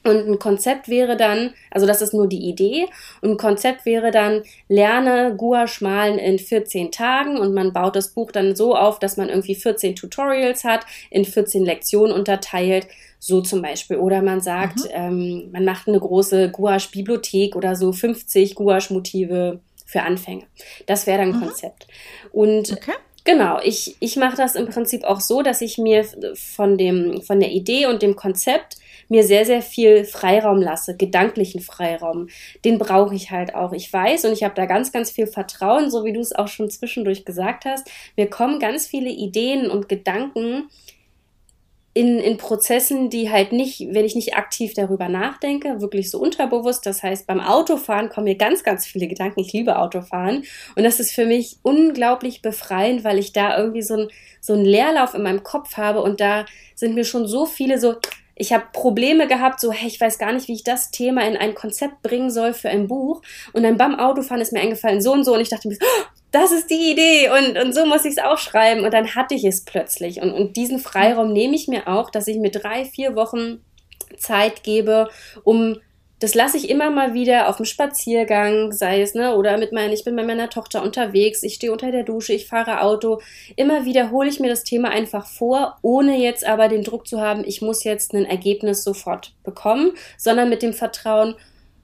und ein Konzept wäre dann, also das ist nur die Idee, und ein Konzept wäre dann, lerne Gouache malen in 14 Tagen und man baut das Buch dann so auf, dass man irgendwie 14 Tutorials hat, in 14 Lektionen unterteilt, so zum Beispiel. Oder man sagt, mhm. ähm, man macht eine große Gouache-Bibliothek oder so 50 Gouache-Motive für Anfänger. Das wäre dann ein mhm. Konzept. Und okay. Genau, ich, ich mache das im Prinzip auch so, dass ich mir von, dem, von der Idee und dem Konzept mir sehr, sehr viel Freiraum lasse, gedanklichen Freiraum. Den brauche ich halt auch. Ich weiß und ich habe da ganz, ganz viel Vertrauen, so wie du es auch schon zwischendurch gesagt hast. Mir kommen ganz viele Ideen und Gedanken, in, in Prozessen, die halt nicht, wenn ich nicht aktiv darüber nachdenke, wirklich so unterbewusst. Das heißt, beim Autofahren kommen mir ganz, ganz viele Gedanken. Ich liebe Autofahren. Und das ist für mich unglaublich befreiend, weil ich da irgendwie so, ein, so einen Leerlauf in meinem Kopf habe und da sind mir schon so viele so ich habe Probleme gehabt, so, hey, ich weiß gar nicht, wie ich das Thema in ein Konzept bringen soll für ein Buch. Und dann beim Autofahren ist mir eingefallen, so und so. Und ich dachte mir, oh, das ist die Idee und, und so muss ich es auch schreiben. Und dann hatte ich es plötzlich. Und, und diesen Freiraum nehme ich mir auch, dass ich mir drei, vier Wochen Zeit gebe, um das lasse ich immer mal wieder auf dem Spaziergang, sei es, ne, oder mit meinen, ich bin mit meiner Tochter unterwegs, ich stehe unter der Dusche, ich fahre Auto. Immer wieder hole ich mir das Thema einfach vor, ohne jetzt aber den Druck zu haben, ich muss jetzt ein Ergebnis sofort bekommen, sondern mit dem Vertrauen,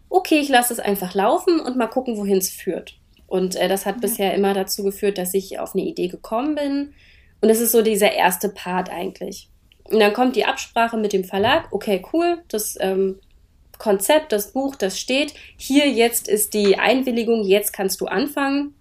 okay, ich lasse es einfach laufen und mal gucken, wohin es führt. Und äh, das hat ja. bisher immer dazu geführt, dass ich auf eine Idee gekommen bin. Und es ist so dieser erste Part eigentlich. Und dann kommt die Absprache mit dem Verlag. Okay, cool, das ähm, Konzept, das Buch, das steht. Hier jetzt ist die Einwilligung, jetzt kannst du anfangen.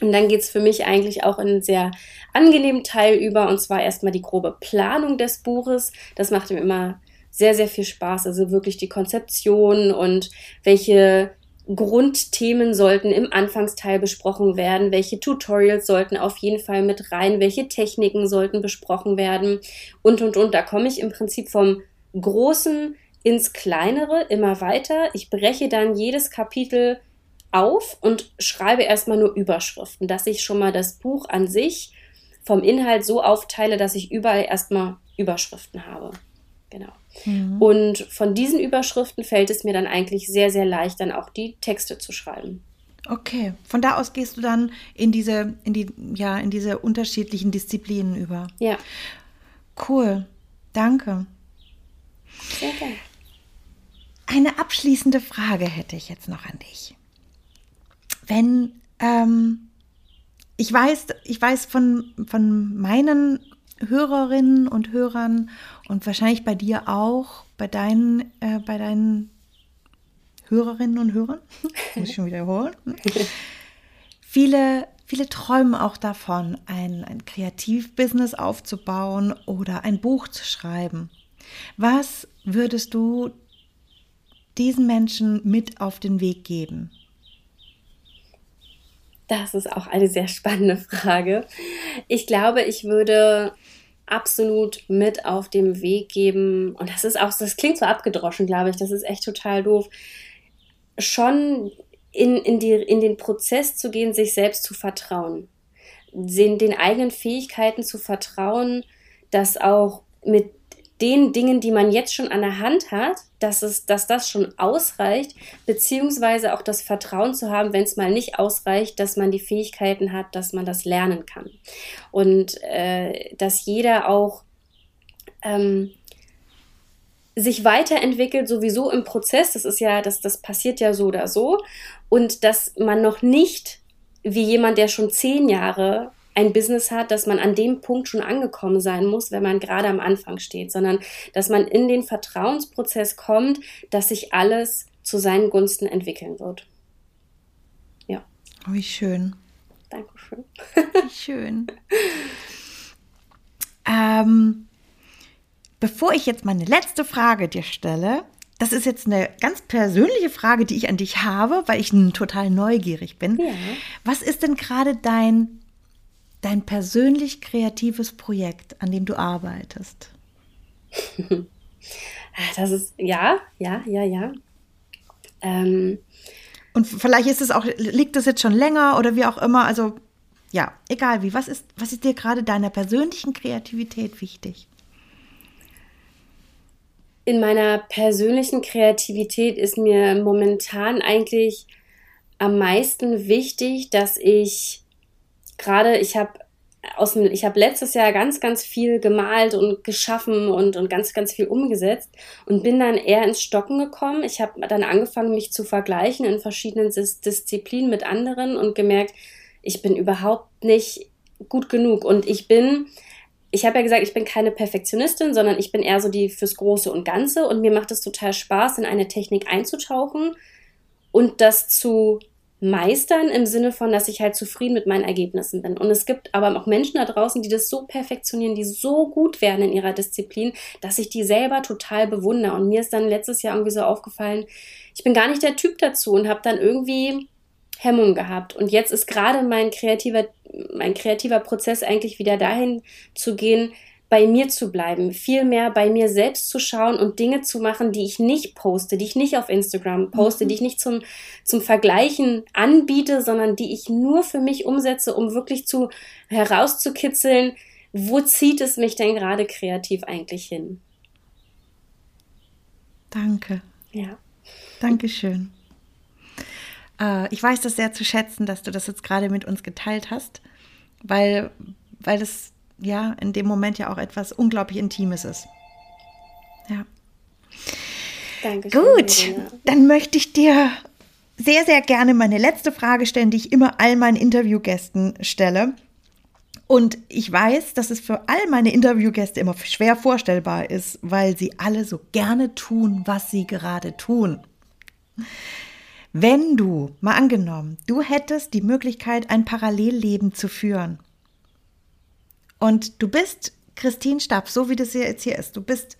Und dann geht es für mich eigentlich auch in einen sehr angenehmen Teil über, und zwar erstmal die grobe Planung des Buches. Das macht mir immer sehr, sehr viel Spaß. Also wirklich die Konzeption und welche Grundthemen sollten im Anfangsteil besprochen werden, welche Tutorials sollten auf jeden Fall mit rein, welche Techniken sollten besprochen werden und, und, und. Da komme ich im Prinzip vom großen ins Kleinere immer weiter. Ich breche dann jedes Kapitel auf und schreibe erstmal nur Überschriften, dass ich schon mal das Buch an sich vom Inhalt so aufteile, dass ich überall erstmal Überschriften habe. Genau. Mhm. Und von diesen Überschriften fällt es mir dann eigentlich sehr, sehr leicht, dann auch die Texte zu schreiben. Okay, von da aus gehst du dann in diese, in die, ja, in diese unterschiedlichen Disziplinen über. Ja. Cool, danke. Sehr gerne. Eine abschließende Frage hätte ich jetzt noch an dich. Wenn, ähm, ich weiß, ich weiß von, von meinen Hörerinnen und Hörern und wahrscheinlich bei dir auch, bei deinen, äh, bei deinen Hörerinnen und Hörern, muss ich schon wiederholen. viele, viele träumen auch davon, ein, ein Kreativbusiness aufzubauen oder ein Buch zu schreiben. Was würdest du diesen Menschen mit auf den Weg geben? Das ist auch eine sehr spannende Frage. Ich glaube, ich würde absolut mit auf dem Weg geben, und das ist auch, das klingt so abgedroschen, glaube ich, das ist echt total doof, schon in, in, die, in den Prozess zu gehen, sich selbst zu vertrauen, den, den eigenen Fähigkeiten zu vertrauen, dass auch mit den Dingen, die man jetzt schon an der Hand hat, dass, es, dass das schon ausreicht, beziehungsweise auch das Vertrauen zu haben, wenn es mal nicht ausreicht, dass man die Fähigkeiten hat, dass man das lernen kann. Und äh, dass jeder auch ähm, sich weiterentwickelt, sowieso im Prozess, das ist ja, das, das passiert ja so oder so, und dass man noch nicht wie jemand, der schon zehn Jahre ein Business hat, dass man an dem Punkt schon angekommen sein muss, wenn man gerade am Anfang steht, sondern dass man in den Vertrauensprozess kommt, dass sich alles zu seinen Gunsten entwickeln wird. Ja. Oh, wie schön. Dankeschön. Wie schön. ähm, bevor ich jetzt meine letzte Frage dir stelle, das ist jetzt eine ganz persönliche Frage, die ich an dich habe, weil ich total neugierig bin. Ja. Was ist denn gerade dein dein persönlich kreatives Projekt, an dem du arbeitest? das ist, ja, ja, ja, ja. Ähm, und vielleicht ist es auch, liegt es jetzt schon länger oder wie auch immer, also ja, egal wie. Was ist, was ist dir gerade deiner persönlichen Kreativität wichtig? In meiner persönlichen Kreativität ist mir momentan eigentlich am meisten wichtig, dass ich gerade, ich habe aus dem, ich habe letztes Jahr ganz, ganz viel gemalt und geschaffen und, und ganz, ganz viel umgesetzt und bin dann eher ins Stocken gekommen. Ich habe dann angefangen, mich zu vergleichen in verschiedenen Dis Disziplinen mit anderen und gemerkt, ich bin überhaupt nicht gut genug. Und ich bin, ich habe ja gesagt, ich bin keine Perfektionistin, sondern ich bin eher so die fürs Große und Ganze. Und mir macht es total Spaß, in eine Technik einzutauchen und das zu meistern im Sinne von, dass ich halt zufrieden mit meinen Ergebnissen bin. Und es gibt aber auch Menschen da draußen, die das so perfektionieren, die so gut werden in ihrer Disziplin, dass ich die selber total bewundere. Und mir ist dann letztes Jahr irgendwie so aufgefallen, ich bin gar nicht der Typ dazu und habe dann irgendwie Hemmung gehabt. Und jetzt ist gerade mein kreativer, mein kreativer Prozess eigentlich wieder dahin zu gehen, bei mir zu bleiben, viel mehr bei mir selbst zu schauen und Dinge zu machen, die ich nicht poste, die ich nicht auf Instagram poste, mhm. die ich nicht zum, zum Vergleichen anbiete, sondern die ich nur für mich umsetze, um wirklich zu herauszukitzeln, wo zieht es mich denn gerade kreativ eigentlich hin? Danke. Ja. Dankeschön. Äh, ich weiß das sehr zu schätzen, dass du das jetzt gerade mit uns geteilt hast, weil, weil das ja in dem Moment ja auch etwas unglaublich Intimes ist. Ja. Dankeschön, Gut, dann möchte ich dir sehr, sehr gerne meine letzte Frage stellen, die ich immer all meinen Interviewgästen stelle. Und ich weiß, dass es für all meine Interviewgäste immer schwer vorstellbar ist, weil sie alle so gerne tun, was sie gerade tun. Wenn du, mal angenommen, du hättest die Möglichkeit, ein Parallelleben zu führen und du bist Christine Stab, so wie das jetzt hier ist. Du bist,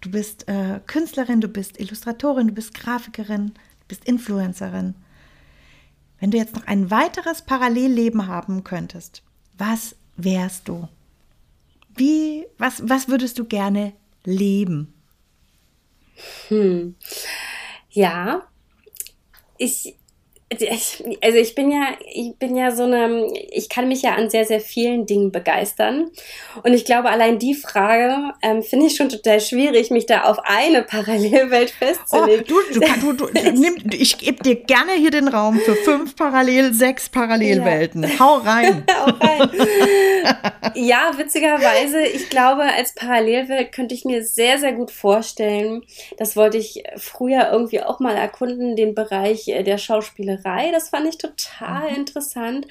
du bist äh, Künstlerin, du bist Illustratorin, du bist Grafikerin, du bist Influencerin. Wenn du jetzt noch ein weiteres Parallelleben haben könntest, was wärst du? Wie, was, was würdest du gerne leben? Hm. Ja, ich, also ich bin ja, ich bin ja so eine, ich kann mich ja an sehr, sehr vielen Dingen begeistern. Und ich glaube, allein die Frage ähm, finde ich schon total schwierig, mich da auf eine Parallelwelt festzulegen. Oh, du, du, du, du nimm, ich gebe dir gerne hier den Raum für fünf Parallel, sechs Parallelwelten. Ja. Hau rein. Hau rein. ja, witzigerweise, ich glaube, als Parallelwelt könnte ich mir sehr, sehr gut vorstellen, das wollte ich früher irgendwie auch mal erkunden, den Bereich äh, der Schauspielerei. Das fand ich total mhm. interessant,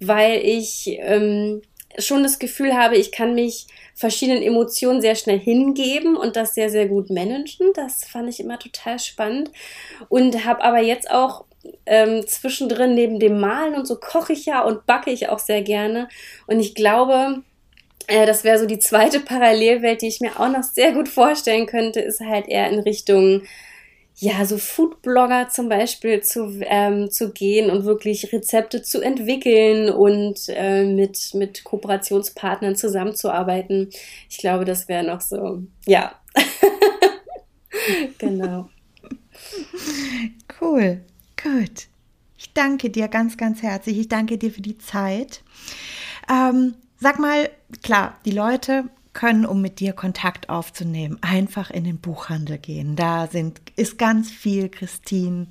weil ich ähm, schon das Gefühl habe, ich kann mich verschiedenen Emotionen sehr schnell hingeben und das sehr, sehr gut managen. Das fand ich immer total spannend. Und habe aber jetzt auch ähm, zwischendrin neben dem Malen und so koche ich ja und backe ich auch sehr gerne. Und ich glaube, äh, das wäre so die zweite Parallelwelt, die ich mir auch noch sehr gut vorstellen könnte, ist halt eher in Richtung ja, so Foodblogger zum Beispiel zu, ähm, zu gehen und wirklich Rezepte zu entwickeln und äh, mit, mit Kooperationspartnern zusammenzuarbeiten. Ich glaube, das wäre noch so, ja. genau. Cool, gut. Ich danke dir ganz, ganz herzlich. Ich danke dir für die Zeit. Ähm, sag mal, klar, die Leute können, um mit dir Kontakt aufzunehmen, einfach in den Buchhandel gehen. Da sind, ist ganz viel Christine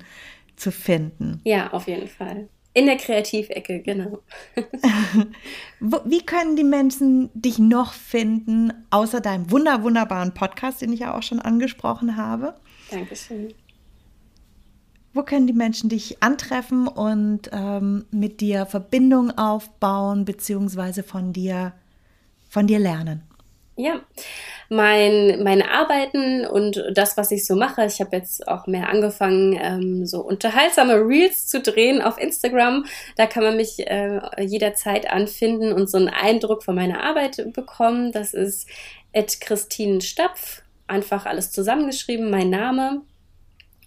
zu finden. Ja, auf jeden Fall. In der Kreativecke, genau. Wie können die Menschen dich noch finden, außer deinem wunder, wunderbaren Podcast, den ich ja auch schon angesprochen habe? Dankeschön. Wo können die Menschen dich antreffen und ähm, mit dir Verbindung aufbauen, beziehungsweise von dir, von dir lernen? Ja, mein, meine Arbeiten und das, was ich so mache. Ich habe jetzt auch mehr angefangen, ähm, so unterhaltsame Reels zu drehen auf Instagram. Da kann man mich äh, jederzeit anfinden und so einen Eindruck von meiner Arbeit bekommen. Das ist Ed Christine Stapf. Einfach alles zusammengeschrieben, mein Name.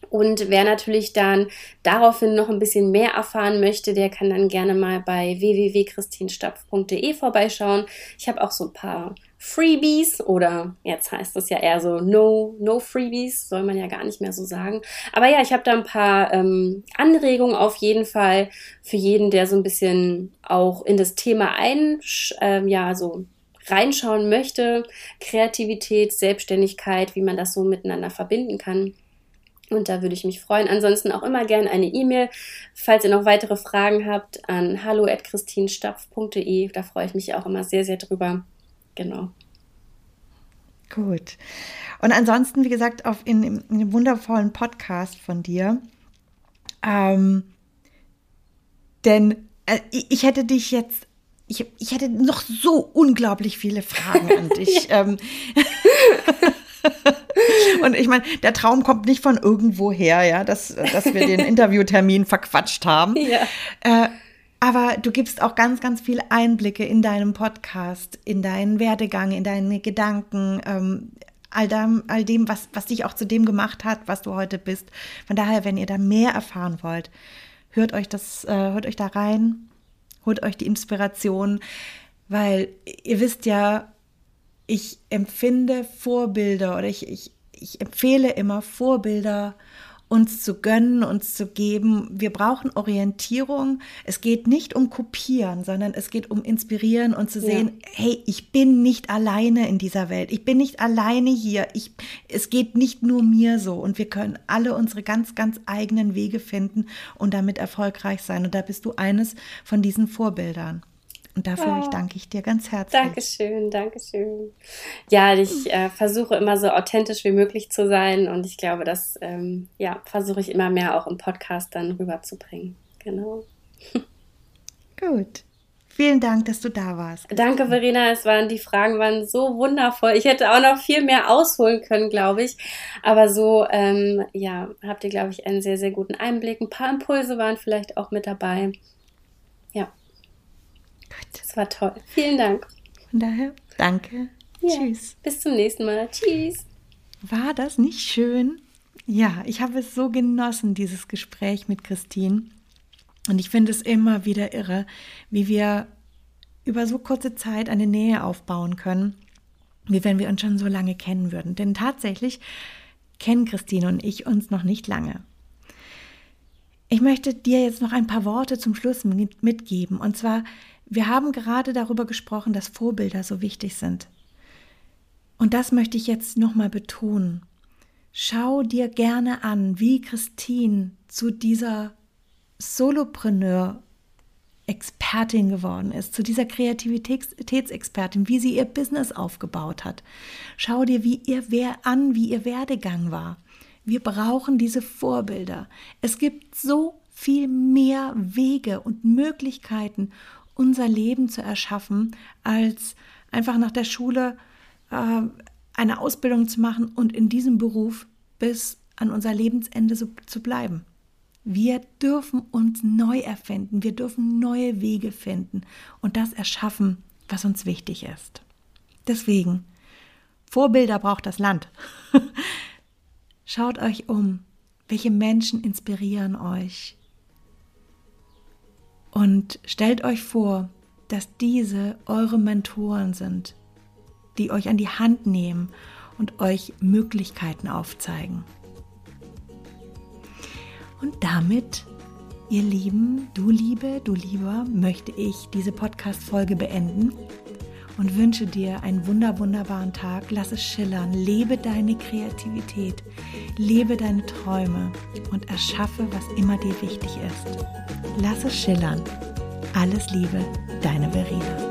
Und wer natürlich dann daraufhin noch ein bisschen mehr erfahren möchte, der kann dann gerne mal bei www.christinstapf.de vorbeischauen. Ich habe auch so ein paar Freebies oder jetzt heißt es ja eher so No, No Freebies, soll man ja gar nicht mehr so sagen. Aber ja, ich habe da ein paar ähm, Anregungen auf jeden Fall für jeden, der so ein bisschen auch in das Thema ein, ähm, ja, so reinschauen möchte. Kreativität, Selbstständigkeit, wie man das so miteinander verbinden kann. Und da würde ich mich freuen. Ansonsten auch immer gerne eine E-Mail, falls ihr noch weitere Fragen habt, an hallo.christinstapf.de. Da freue ich mich auch immer sehr, sehr drüber. Genau. Gut. Und ansonsten, wie gesagt, auf in, in einem wundervollen Podcast von dir. Ähm, denn äh, ich hätte dich jetzt, ich, ich hätte noch so unglaublich viele Fragen an dich. ähm, Und ich meine, der Traum kommt nicht von irgendwo her, ja, dass, dass wir den Interviewtermin verquatscht haben. Ja. Äh, aber du gibst auch ganz, ganz viele Einblicke in deinem Podcast, in deinen Werdegang, in deine Gedanken, ähm, all, dem, all dem, was, was dich auch zu dem gemacht hat, was du heute bist. Von daher, wenn ihr da mehr erfahren wollt, hört euch das, äh, hört euch da rein, holt euch die Inspiration, weil ihr wisst ja, ich empfinde Vorbilder oder ich, ich, ich empfehle immer Vorbilder uns zu gönnen, uns zu geben. Wir brauchen Orientierung. Es geht nicht um Kopieren, sondern es geht um Inspirieren und zu sehen, ja. hey, ich bin nicht alleine in dieser Welt. Ich bin nicht alleine hier. Ich, es geht nicht nur mir so. Und wir können alle unsere ganz, ganz eigenen Wege finden und damit erfolgreich sein. Und da bist du eines von diesen Vorbildern. Und dafür oh. danke ich dir ganz herzlich. Dankeschön, Dankeschön. Ja, ich äh, versuche immer so authentisch wie möglich zu sein und ich glaube, das ähm, ja, versuche ich immer mehr auch im Podcast dann rüberzubringen. Genau. Gut. Vielen Dank, dass du da warst. Danke, Verena. Es waren, die Fragen waren so wundervoll. Ich hätte auch noch viel mehr ausholen können, glaube ich. Aber so, ähm, ja, habt ihr, glaube ich, einen sehr, sehr guten Einblick. Ein paar Impulse waren vielleicht auch mit dabei. Ja. Gut. Das war toll. Vielen Dank. Von daher, danke. Ja. Tschüss. Bis zum nächsten Mal. Tschüss. War das nicht schön? Ja, ich habe es so genossen, dieses Gespräch mit Christine. Und ich finde es immer wieder irre, wie wir über so kurze Zeit eine Nähe aufbauen können, wie wenn wir uns schon so lange kennen würden. Denn tatsächlich kennen Christine und ich uns noch nicht lange. Ich möchte dir jetzt noch ein paar Worte zum Schluss mitgeben. Und zwar, wir haben gerade darüber gesprochen, dass Vorbilder so wichtig sind. Und das möchte ich jetzt nochmal betonen. Schau dir gerne an, wie Christine zu dieser Solopreneur Expertin geworden ist, zu dieser Kreativitätsexpertin, wie sie ihr Business aufgebaut hat. Schau dir wie ihr wer an, wie ihr Werdegang war. Wir brauchen diese Vorbilder. Es gibt so viel mehr Wege und Möglichkeiten, unser Leben zu erschaffen, als einfach nach der Schule äh, eine Ausbildung zu machen und in diesem Beruf bis an unser Lebensende so, zu bleiben. Wir dürfen uns neu erfinden, wir dürfen neue Wege finden und das erschaffen, was uns wichtig ist. Deswegen, Vorbilder braucht das Land. Schaut euch um, welche Menschen inspirieren euch. Und stellt euch vor, dass diese eure Mentoren sind, die euch an die Hand nehmen und euch Möglichkeiten aufzeigen. Und damit, ihr Lieben, du Liebe, du Lieber, möchte ich diese Podcast-Folge beenden und wünsche dir einen wunder, wunderbaren Tag. Lass es schillern, lebe deine Kreativität, lebe deine Träume und erschaffe, was immer dir wichtig ist. Lass es schillern. Alles Liebe, deine Verena.